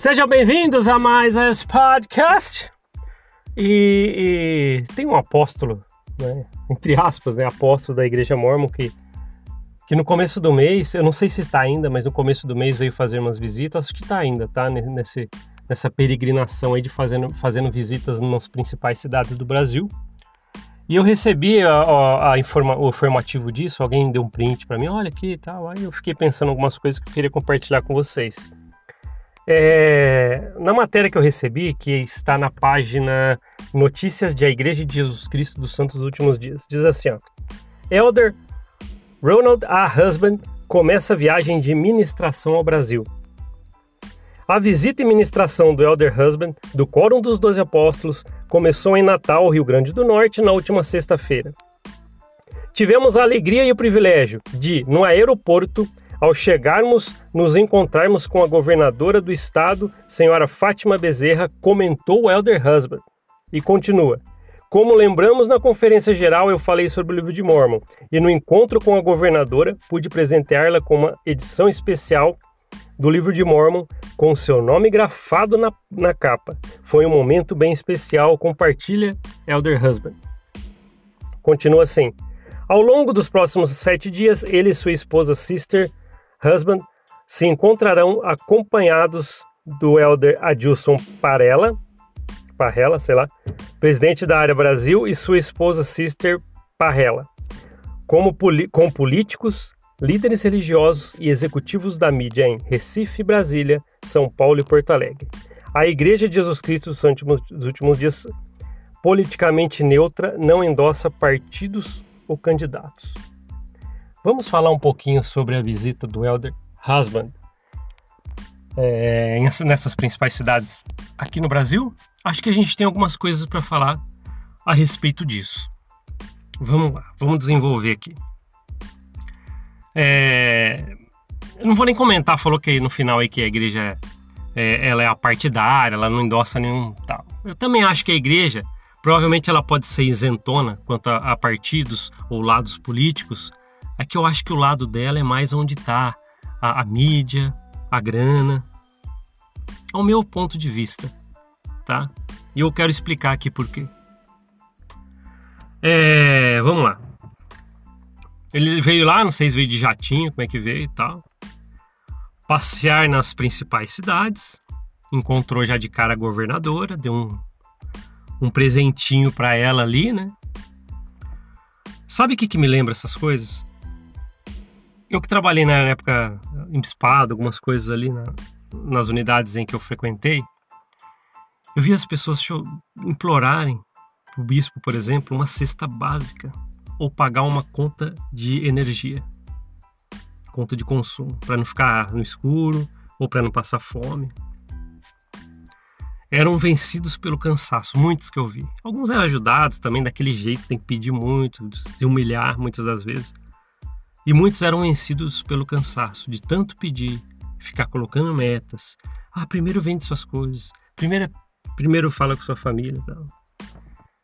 Sejam bem-vindos a mais esse podcast. E, e, tem um apóstolo, né, entre aspas, né, apóstolo da Igreja Mormon que, que no começo do mês, eu não sei se está ainda, mas no começo do mês veio fazer umas visitas, acho que está ainda, tá? Nesse, nessa peregrinação aí de fazendo, fazendo visitas nas principais cidades do Brasil. E eu recebi a, a, a informa, o informativo disso, alguém deu um print para mim, olha aqui e tal. Aí eu fiquei pensando algumas coisas que eu queria compartilhar com vocês. É, na matéria que eu recebi, que está na página Notícias de A Igreja de Jesus Cristo dos Santos dos Últimos Dias, diz assim: ó, Elder Ronald A. Husband começa a viagem de ministração ao Brasil. A visita e ministração do Elder Husband do Quórum dos Doze Apóstolos começou em Natal, Rio Grande do Norte, na última sexta-feira. Tivemos a alegria e o privilégio de, no aeroporto, ao chegarmos, nos encontrarmos com a governadora do estado, senhora Fátima Bezerra, comentou o Elder Husband. E continua. Como lembramos na conferência geral, eu falei sobre o livro de Mormon, e no encontro com a governadora, pude presenteá-la com uma edição especial do livro de Mormon, com seu nome grafado na, na capa. Foi um momento bem especial, compartilha Elder Husband. Continua assim. Ao longo dos próximos sete dias, ele e sua esposa Sister Husband se encontrarão acompanhados do elder Adilson Parella, Parrella, sei lá, presidente da área Brasil, e sua esposa Sister Parrella, como com políticos, líderes religiosos e executivos da mídia em Recife, Brasília, São Paulo e Porto Alegre. A Igreja de Jesus Cristo dos últimos, dos últimos dias, politicamente neutra, não endossa partidos ou candidatos. Vamos falar um pouquinho sobre a visita do Elder Husband é, nessas principais cidades aqui no Brasil. Acho que a gente tem algumas coisas para falar a respeito disso. Vamos lá, vamos desenvolver aqui. É, eu não vou nem comentar, falou que no final aí que a igreja é, ela é a partidária, ela não endossa nenhum tal. Eu também acho que a igreja provavelmente ela pode ser isentona quanto a, a partidos ou lados políticos, é que eu acho que o lado dela é mais onde está a, a, mídia, a grana. Ao meu ponto de vista, tá? E eu quero explicar aqui por quê. É, vamos lá. Ele veio lá, não sei se veio de jatinho, como é que veio e tal. Passear nas principais cidades. Encontrou já de cara a governadora, deu um, um presentinho para ela ali, né? Sabe o que, que me lembra essas coisas? Eu que trabalhei na época em bispado, algumas coisas ali na, nas unidades em que eu frequentei, eu vi as pessoas implorarem o bispo, por exemplo, uma cesta básica ou pagar uma conta de energia, conta de consumo, para não ficar no escuro ou para não passar fome. Eram vencidos pelo cansaço, muitos que eu vi. Alguns eram ajudados também daquele jeito, tem que pedir muito, se humilhar muitas das vezes. E muitos eram vencidos pelo cansaço de tanto pedir, ficar colocando metas. Ah, primeiro vende suas coisas. Primeiro, primeiro fala com sua família. Tal.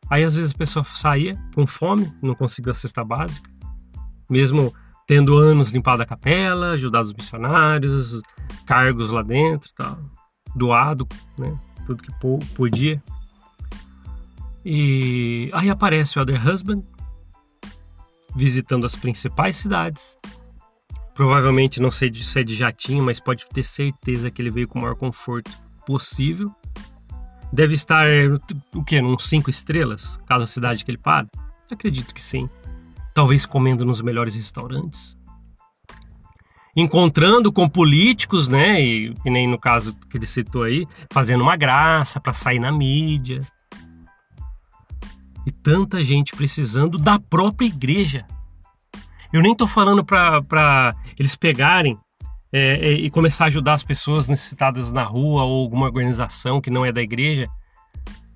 Aí às vezes a pessoa saía com fome, não conseguiu a cesta básica, mesmo tendo anos limpado a capela, ajudado os missionários, cargos lá dentro, tal, doado, né, tudo que podia. E aí aparece o Other Husband, visitando as principais cidades. Provavelmente não sei se é de jatinho, mas pode ter certeza que ele veio com o maior conforto possível. Deve estar o que? Uns cinco estrelas, cada cidade que ele para? Acredito que sim. Talvez comendo nos melhores restaurantes. Encontrando com políticos, né? E, e nem no caso que ele citou aí, fazendo uma graça para sair na mídia e tanta gente precisando da própria igreja. Eu nem estou falando para eles pegarem é, é, e começar a ajudar as pessoas necessitadas na rua ou alguma organização que não é da igreja.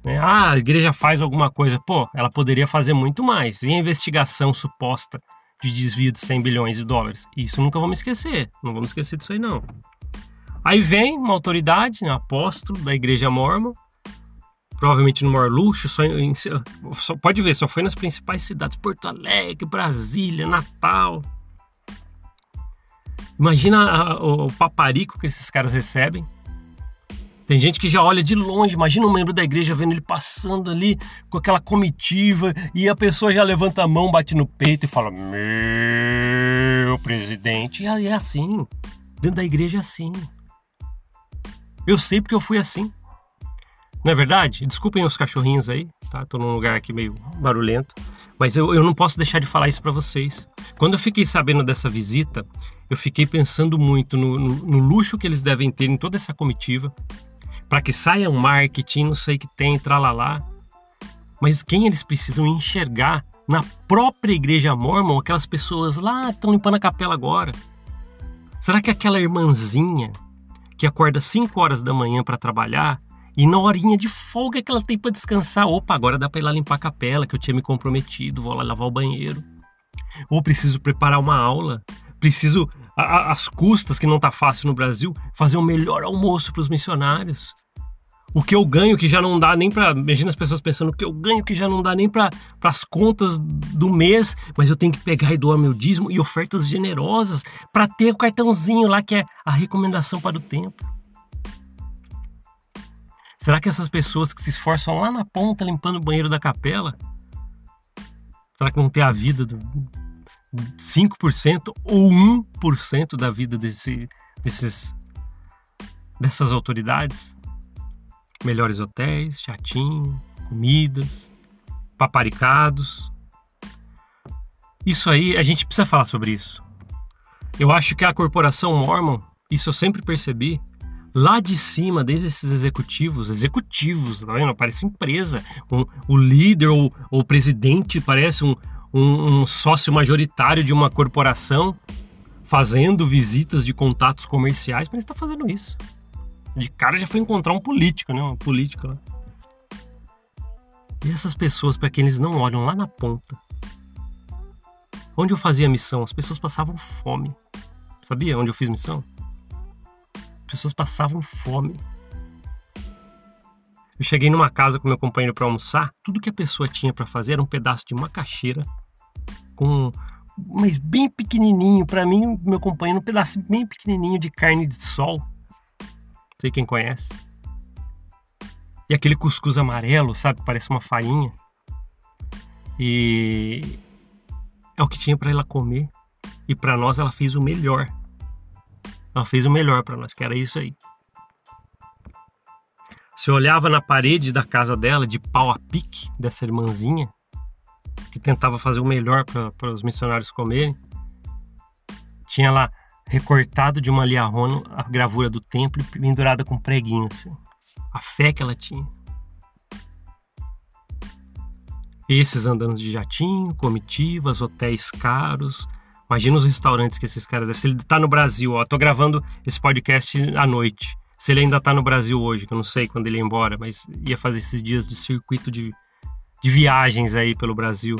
Né? Ah, a igreja faz alguma coisa. Pô, ela poderia fazer muito mais. E a investigação suposta de desvio de 100 bilhões de dólares? Isso nunca vamos esquecer. Não vamos esquecer disso aí, não. Aí vem uma autoridade, um apóstolo da igreja mormon, provavelmente no maior luxo, só, em, só, pode ver, só foi nas principais cidades, Porto Alegre, Brasília, Natal. Imagina a, o, o paparico que esses caras recebem. Tem gente que já olha de longe, imagina um membro da igreja vendo ele passando ali com aquela comitiva e a pessoa já levanta a mão, bate no peito e fala: Meu presidente. E é assim. Dentro da igreja é assim. Eu sei porque eu fui assim. Não é verdade? Desculpem os cachorrinhos aí, tá? Tô num lugar aqui meio barulhento. Mas eu, eu não posso deixar de falar isso para vocês. Quando eu fiquei sabendo dessa visita, eu fiquei pensando muito no, no, no luxo que eles devem ter em toda essa comitiva, para que saia um marketing, não sei o que tem, tralalá. Mas quem eles precisam enxergar na própria igreja mormon, aquelas pessoas lá estão limpando a capela agora. Será que aquela irmãzinha que acorda 5 horas da manhã para trabalhar e na horinha de folga que ela tem para descansar, opa, agora dá para ir lá limpar a capela que eu tinha me comprometido, vou lá lavar o banheiro. Ou preciso preparar uma aula, preciso as custas que não tá fácil no Brasil, fazer o um melhor almoço para os missionários. O que eu ganho que já não dá nem para, imagina as pessoas pensando o que eu ganho que já não dá nem para as contas do mês, mas eu tenho que pegar e doar meu dízimo e ofertas generosas para ter o cartãozinho lá que é a recomendação para o tempo. Será que essas pessoas que se esforçam lá na ponta limpando o banheiro da capela, será que vão ter a vida do 5% ou 1% da vida desse, desses, dessas autoridades? Melhores hotéis, jatinho, comidas, paparicados. Isso aí, a gente precisa falar sobre isso. Eu acho que a corporação Mormon, isso eu sempre percebi, lá de cima, desde esses executivos, executivos, tá vendo? Parece empresa. Um, o líder ou o presidente parece um, um, um sócio majoritário de uma corporação fazendo visitas de contatos comerciais, mas ele está fazendo isso. De cara já foi encontrar um político, né? Uma política lá. E essas pessoas, para quem eles não olham lá na ponta, onde eu fazia missão, as pessoas passavam fome. Sabia onde eu fiz missão? Pessoas passavam fome. Eu cheguei numa casa com meu companheiro para almoçar, tudo que a pessoa tinha para fazer era um pedaço de macaxeira com mas bem pequenininho para mim, meu companheiro, um pedaço bem pequenininho de carne de sol. Não sei quem conhece. E aquele cuscuz amarelo, sabe, parece uma farinha. E é o que tinha para ela comer. E para nós ela fez o melhor. Ela fez o melhor para nós, que era isso aí. Você olhava na parede da casa dela, de pau a pique, dessa irmãzinha, que tentava fazer o melhor para os missionários comerem. Tinha lá recortado de uma liarrona a gravura do templo e pendurada com preguinho, assim. A fé que ela tinha. Esses andando de jatinho, comitivas, hotéis caros, Imagina os restaurantes que esses caras devem. Se ele tá no Brasil, ó, tô gravando esse podcast à noite. Se ele ainda tá no Brasil hoje, que eu não sei quando ele ia embora, mas ia fazer esses dias de circuito de, de viagens aí pelo Brasil.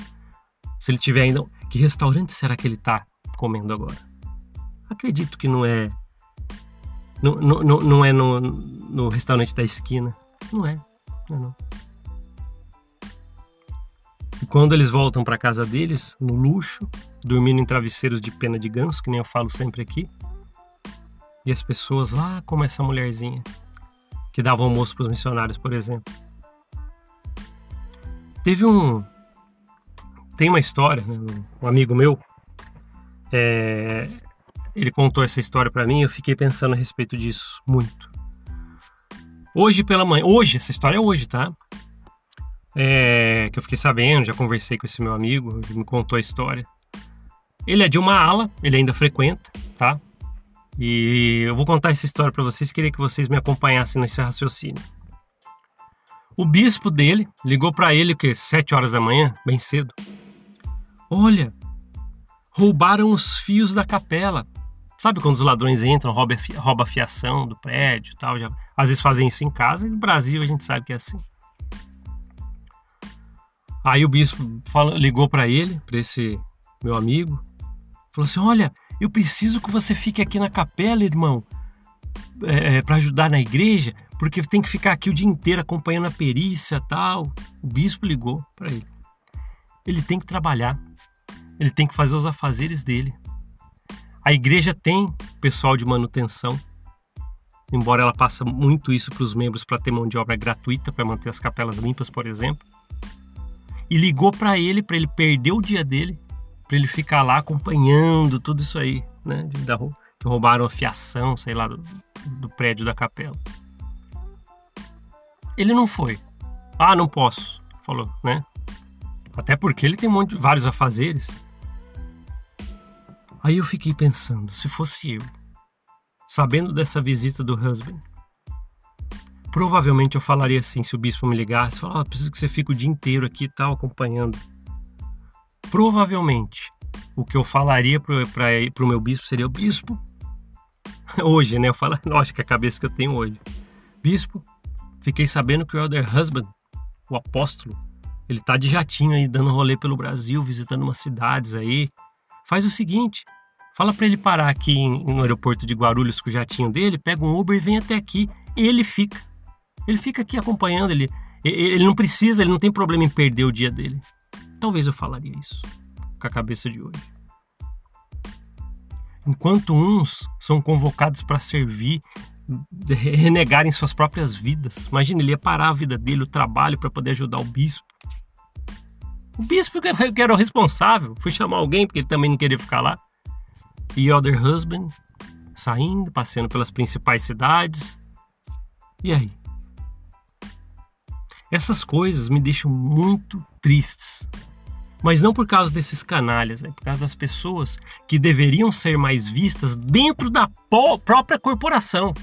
Se ele tiver ainda. Que restaurante será que ele tá comendo agora? Acredito que não é. Não, não, não é no, no restaurante da esquina. Não é. Não é não. E quando eles voltam para casa deles, no luxo, dormindo em travesseiros de pena de ganso, que nem eu falo sempre aqui, e as pessoas lá, como essa mulherzinha, que dava almoço para os missionários, por exemplo. Teve um. Tem uma história, né? um amigo meu, é, ele contou essa história para mim e eu fiquei pensando a respeito disso muito. Hoje pela manhã, hoje, essa história é hoje, tá? É, que eu fiquei sabendo, já conversei com esse meu amigo, ele me contou a história. Ele é de uma ala, ele ainda frequenta, tá? E eu vou contar essa história para vocês, queria que vocês me acompanhassem nesse raciocínio. O bispo dele ligou para ele, o que? Sete horas da manhã, bem cedo. Olha, roubaram os fios da capela. Sabe quando os ladrões entram, roubam a fiação do prédio tal? Já, às vezes fazem isso em casa, e no Brasil a gente sabe que é assim. Aí o bispo ligou para ele, para esse meu amigo, falou assim: Olha, eu preciso que você fique aqui na capela, irmão, é, é para ajudar na igreja, porque tem que ficar aqui o dia inteiro acompanhando a perícia tal. O bispo ligou para ele. Ele tem que trabalhar, ele tem que fazer os afazeres dele. A igreja tem pessoal de manutenção. embora ela passe muito isso para os membros para ter mão de obra gratuita para manter as capelas limpas, por exemplo. E ligou para ele para ele perder o dia dele, para ele ficar lá acompanhando tudo isso aí, né? Da, que roubaram a fiação, sei lá, do, do prédio da capela. Ele não foi. Ah, não posso, falou, né? Até porque ele tem um monte, vários afazeres. Aí eu fiquei pensando, se fosse eu, sabendo dessa visita do husband, provavelmente eu falaria assim, se o bispo me ligasse, falar, oh, preciso que você fique o dia inteiro aqui e tal, acompanhando. Provavelmente, o que eu falaria para o meu bispo seria, o bispo, hoje, né? Eu falo, lógico que é a cabeça que eu tenho hoje. Bispo, fiquei sabendo que o Elder Husband, o apóstolo, ele tá de jatinho aí, dando rolê pelo Brasil, visitando umas cidades aí. Faz o seguinte, fala para ele parar aqui no aeroporto de Guarulhos com o jatinho dele, pega um Uber e vem até aqui. Ele fica. Ele fica aqui acompanhando, ele, ele não precisa, ele não tem problema em perder o dia dele. Talvez eu falaria isso com a cabeça de hoje. Enquanto uns são convocados para servir, renegarem suas próprias vidas. Imagina, ele ia parar a vida dele, o trabalho, para poder ajudar o bispo. O bispo que era o responsável foi chamar alguém, porque ele também não queria ficar lá. E Other Husband saindo, passeando pelas principais cidades. E aí? Essas coisas me deixam muito tristes. Mas não por causa desses canalhas, é por causa das pessoas que deveriam ser mais vistas dentro da própria corporação.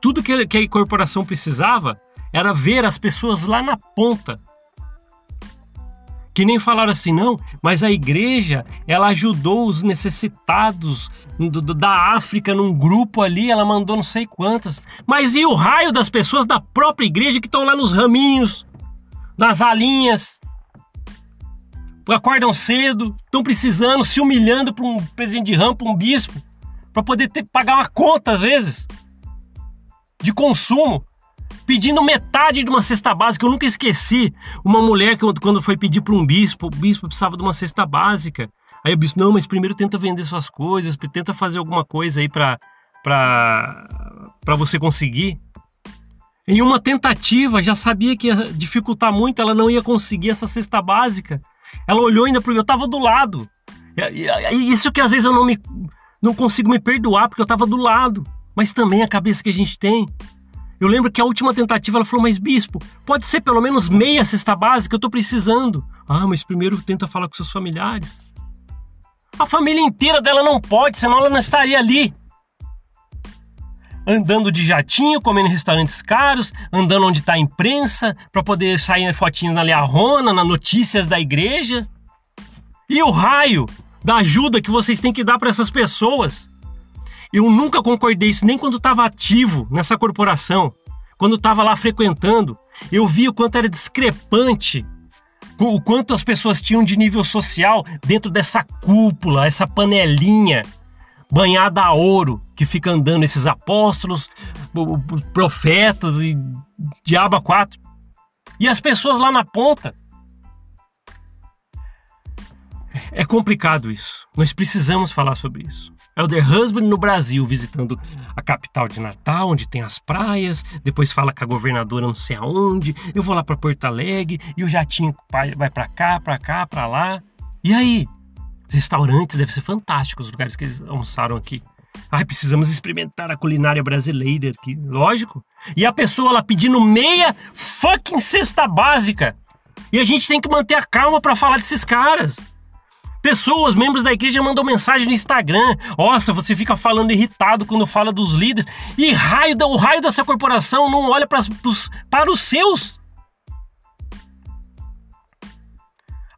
Tudo que a corporação precisava era ver as pessoas lá na ponta, que nem falaram assim, não, mas a igreja, ela ajudou os necessitados do, do, da África num grupo ali, ela mandou não sei quantas. Mas e o raio das pessoas da própria igreja que estão lá nos raminhos, nas alinhas, acordam cedo, estão precisando, se humilhando para um presidente de rampa, um bispo, para poder ter, pagar uma conta às vezes de consumo pedindo metade de uma cesta básica. Eu nunca esqueci uma mulher que quando foi pedir para um bispo, o bispo precisava de uma cesta básica. Aí o bispo, não, mas primeiro tenta vender suas coisas, tenta fazer alguma coisa aí para para você conseguir. Em uma tentativa, já sabia que ia dificultar muito, ela não ia conseguir essa cesta básica. Ela olhou ainda para mim, eu estava do lado. Isso que às vezes eu não me não consigo me perdoar porque eu estava do lado, mas também a cabeça que a gente tem. Eu lembro que a última tentativa ela falou: Mas bispo, pode ser pelo menos meia cesta básica, eu tô precisando. Ah, mas primeiro tenta falar com seus familiares. A família inteira dela não pode, senão ela não estaria ali. Andando de jatinho, comendo em restaurantes caros, andando onde está a imprensa, para poder sair fotinhos na Learrona, nas notícias da igreja. E o raio da ajuda que vocês têm que dar para essas pessoas. Eu nunca concordei isso, nem quando estava ativo nessa corporação. Quando estava lá frequentando, eu vi o quanto era discrepante o quanto as pessoas tinham de nível social dentro dessa cúpula, essa panelinha banhada a ouro que fica andando esses apóstolos, profetas e diabo quatro. E as pessoas lá na ponta. É complicado isso. Nós precisamos falar sobre isso. Elder Husband no Brasil, visitando a capital de Natal, onde tem as praias, depois fala com a governadora não sei aonde, eu vou lá para Porto Alegre, e o jatinho vai para cá, para cá, para lá. E aí? Restaurantes devem ser fantásticos os lugares que eles almoçaram aqui. Ai, precisamos experimentar a culinária brasileira aqui, lógico. E a pessoa lá pedindo meia fucking cesta básica. E a gente tem que manter a calma para falar desses caras. Pessoas, membros da igreja, mandam mensagem no Instagram. Nossa, você fica falando irritado quando fala dos líderes. E raio, o raio dessa corporação não olha para, para os seus.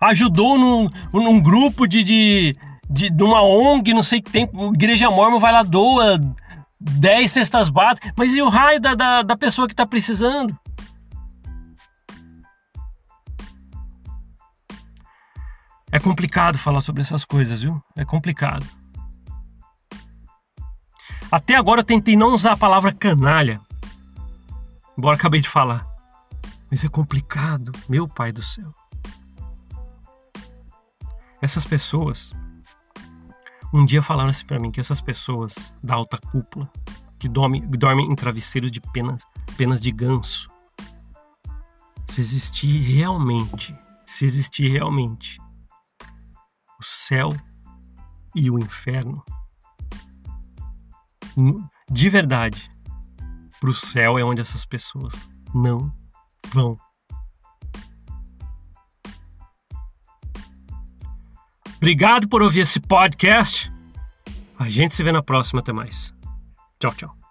Ajudou num, num grupo de, de, de, de uma ONG, não sei que tem. Igreja Mormon vai lá, doa 10 cestas básicas. Mas e o raio da, da, da pessoa que está precisando? É complicado falar sobre essas coisas, viu? É complicado. Até agora eu tentei não usar a palavra canalha, embora acabei de falar. Mas é complicado, meu pai do céu. Essas pessoas, Um dia falaram assim para mim que essas pessoas da alta cúpula, que dormem, dormem em travesseiros de penas, penas de ganso, se existir realmente, se existir realmente o céu e o inferno, de verdade, para o céu é onde essas pessoas não vão. Obrigado por ouvir esse podcast. A gente se vê na próxima. Até mais. Tchau, tchau.